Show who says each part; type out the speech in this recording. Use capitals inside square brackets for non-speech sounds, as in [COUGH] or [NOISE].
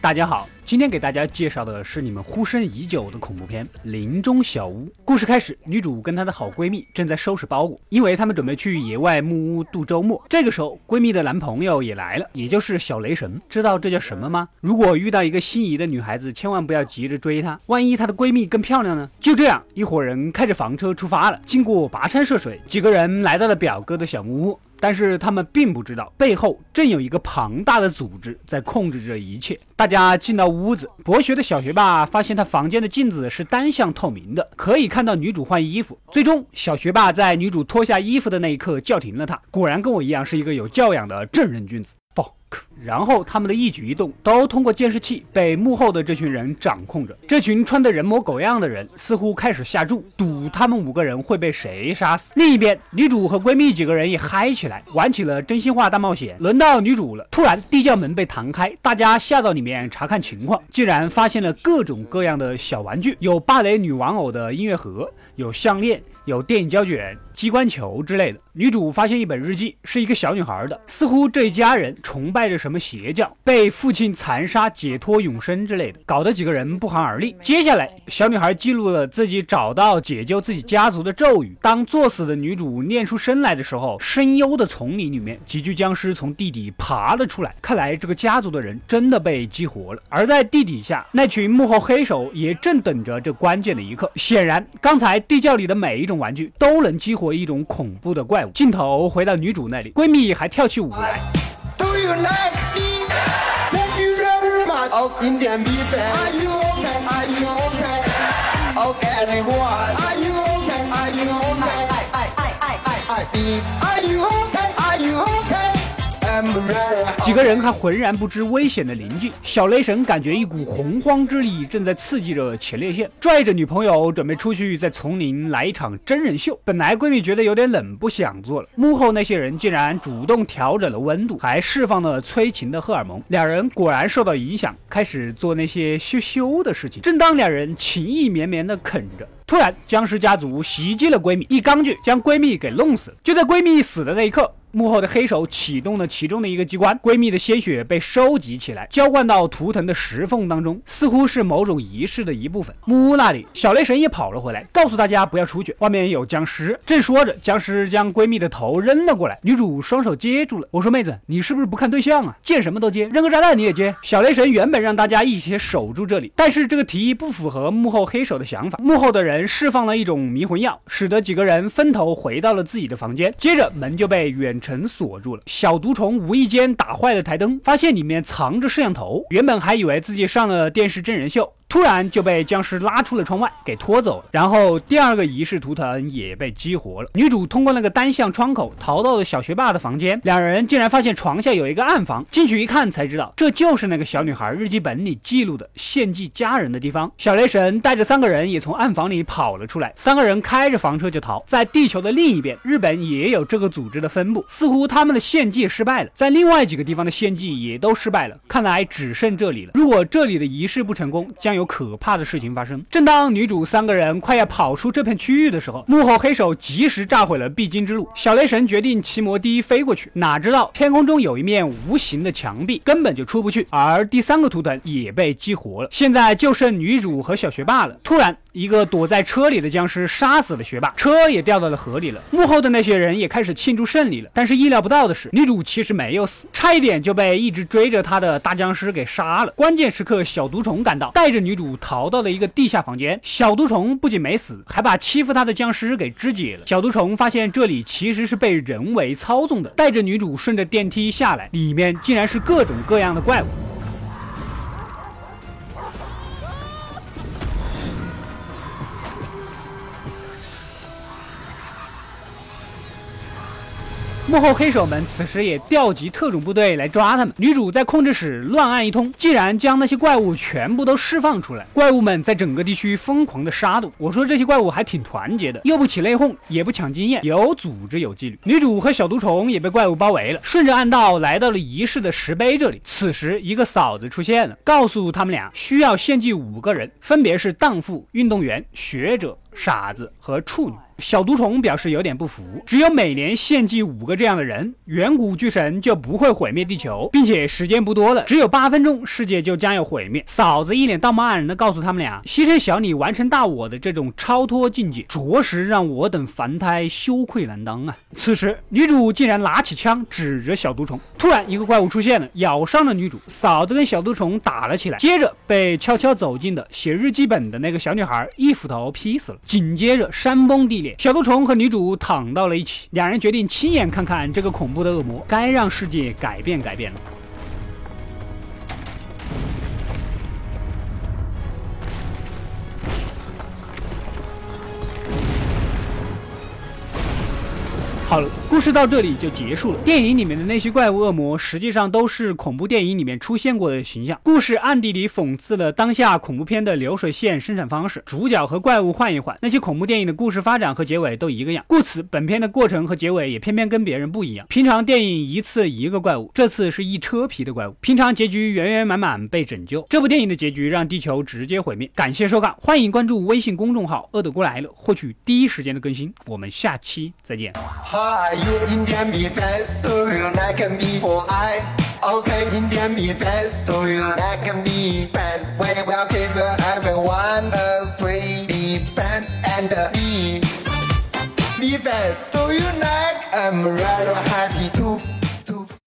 Speaker 1: 大家好，今天给大家介绍的是你们呼声已久的恐怖片《林中小屋》。故事开始，女主跟她的好闺蜜正在收拾包裹，因为她们准备去野外木屋度周末。这个时候，闺蜜的男朋友也来了，也就是小雷神。知道这叫什么吗？如果遇到一个心仪的女孩子，千万不要急着追她，万一她的闺蜜更漂亮呢？就这样，一伙人开着房车出发了。经过跋山涉水，几个人来到了表哥的小木屋。但是他们并不知道，背后正有一个庞大的组织在控制着一切。大家进到屋子，博学的小学霸发现他房间的镜子是单向透明的，可以看到女主换衣服。最终，小学霸在女主脱下衣服的那一刻叫停了她。果然跟我一样是一个有教养的正人君子。然后他们的一举一动都通过监视器被幕后的这群人掌控着。这群穿得人模狗样的人似乎开始下注，赌他们五个人会被谁杀死。另一边，女主和闺蜜几个人也嗨起来，玩起了真心话大冒险。轮到女主了，突然地窖门被弹开，大家下到里面查看情况，竟然发现了各种各样的小玩具，有芭蕾女玩偶的音乐盒，有项链。有电影胶卷、机关球之类的。女主发现一本日记，是一个小女孩的，似乎这一家人崇拜 [LAUGHS] 带着什么邪教，被父亲残杀、解脱永生之类的，搞得几个人不寒而栗。接下来，小女孩记录了自己找到解救自己家族的咒语。当作死的女主念出声来的时候，深幽的丛林里面，几具僵尸从地底爬了出来。看来这个家族的人真的被激活了。而在地底下，那群幕后黑手也正等着这关键的一刻。显然，刚才地窖里的每一种。玩具都能激活一种恐怖的怪物。镜头回到女主那里，闺蜜还跳起舞来。
Speaker 2: you like me? Thank you very much. Oh, Indian beef. Are you okay? Are you okay? Okay, everyone. Are you okay? Are you okay? I, I, I, I, I, I, I, I, I, I, I, I, I,
Speaker 1: 几个人还浑然不知危险的临近，小雷神感觉一股洪荒之力正在刺激着前列腺，拽着女朋友准备出去在丛林来一场真人秀。本来闺蜜觉得有点冷，不想做了，幕后那些人竟然主动调整了温度，还释放了催情的荷尔蒙，两人果然受到影响，开始做那些羞羞的事情。正当两人情意绵绵的啃着，突然僵尸家族袭击了闺蜜，一钢锯将闺蜜给弄死。就在闺蜜死的那一刻。幕后的黑手启动了其中的一个机关，闺蜜的鲜血被收集起来，浇灌到图腾的石缝当中，似乎是某种仪式的一部分。木屋那里，小雷神也跑了回来，告诉大家不要出去，外面有僵尸。正说着，僵尸将闺蜜的头扔了过来，女主双手接住了。我说妹子，你是不是不看对象啊？见什么都接，扔个炸弹你也接？小雷神原本让大家一起守住这里，但是这个提议不符合幕后黑手的想法。幕后的人释放了一种迷魂药，使得几个人分头回到了自己的房间，接着门就被远。尘锁住了，小毒虫无意间打坏了台灯，发现里面藏着摄像头，原本还以为自己上了电视真人秀。突然就被僵尸拉出了窗外，给拖走了。然后第二个仪式图腾也被激活了。女主通过那个单向窗口逃到了小学霸的房间，两人竟然发现床下有一个暗房。进去一看才知道，这就是那个小女孩日记本里记录的献祭家人的地方。小雷神带着三个人也从暗房里跑了出来，三个人开着房车就逃。在地球的另一边，日本也有这个组织的分部，似乎他们的献祭失败了，在另外几个地方的献祭也都失败了，看来只剩这里了。如果这里的仪式不成功，将有可怕的事情发生。正当女主三个人快要跑出这片区域的时候，幕后黑手及时炸毁了必经之路。小雷神决定骑摩的飞过去，哪知道天空中有一面无形的墙壁，根本就出不去。而第三个图腾也被激活了，现在就剩女主和小学霸了。突然，一个躲在车里的僵尸杀死了学霸，车也掉到了河里了。幕后的那些人也开始庆祝胜利了。但是意料不到的是，女主其实没有死，差一点就被一直追着她的大僵尸给杀了。关键时刻，小毒虫赶到，带着女女主。逃到了一个地下房间，小毒虫不仅没死，还把欺负她的僵尸给肢解了。小毒虫发现这里其实是被人为操纵的，带着女主顺着电梯下来，里面竟然是各种各样的怪物。幕后黑手们此时也调集特种部队来抓他们。女主在控制室乱按一通，竟然将那些怪物全部都释放出来。怪物们在整个地区疯狂的杀戮。我说这些怪物还挺团结的，又不起内讧，也不抢经验，有组织有纪律。女主和小毒虫也被怪物包围了，顺着暗道来到了仪式的石碑这里。此时一个嫂子出现了，告诉他们俩需要献祭五个人，分别是荡妇、运动员、学者、傻子和处女。小毒虫表示有点不服，只有每年献祭五个这样的人，远古巨神就不会毁灭地球，并且时间不多了，只有八分钟，世界就将要毁灭。嫂子一脸道貌岸然的告诉他们俩，牺牲小你完成大我的这种超脱境界，着实让我等凡胎羞愧难当啊！此时，女主竟然拿起枪指着小毒虫，突然一个怪物出现了，咬伤了女主。嫂子跟小毒虫打了起来，接着被悄悄走近的写日记本的那个小女孩一斧头劈死了。紧接着山崩地裂，小毒虫和女主躺到了一起，两人决定亲眼看看这个恐怖的恶魔，该让世界改变改变了。好了，故事到这里就结束了。电影里面的那些怪物恶魔，实际上都是恐怖电影里面出现过的形象。故事暗地里讽刺了当下恐怖片的流水线生产方式，主角和怪物换一换，那些恐怖电影的故事发展和结尾都一个样。故此，本片的过程和结尾也偏偏跟别人不一样。平常电影一次一个怪物，这次是一车皮的怪物。平常结局圆圆满满被拯救，这部电影的结局让地球直接毁灭。感谢收看，欢迎关注微信公众号“恶的过来了”，获取第一时间的更新。我们下期再见。Hi, you Indian be fast to you like me for I. Okay, Indian be fast to you like me bad. We will keep everyone a pretty bad and be. Be fast to you like I'm rather happy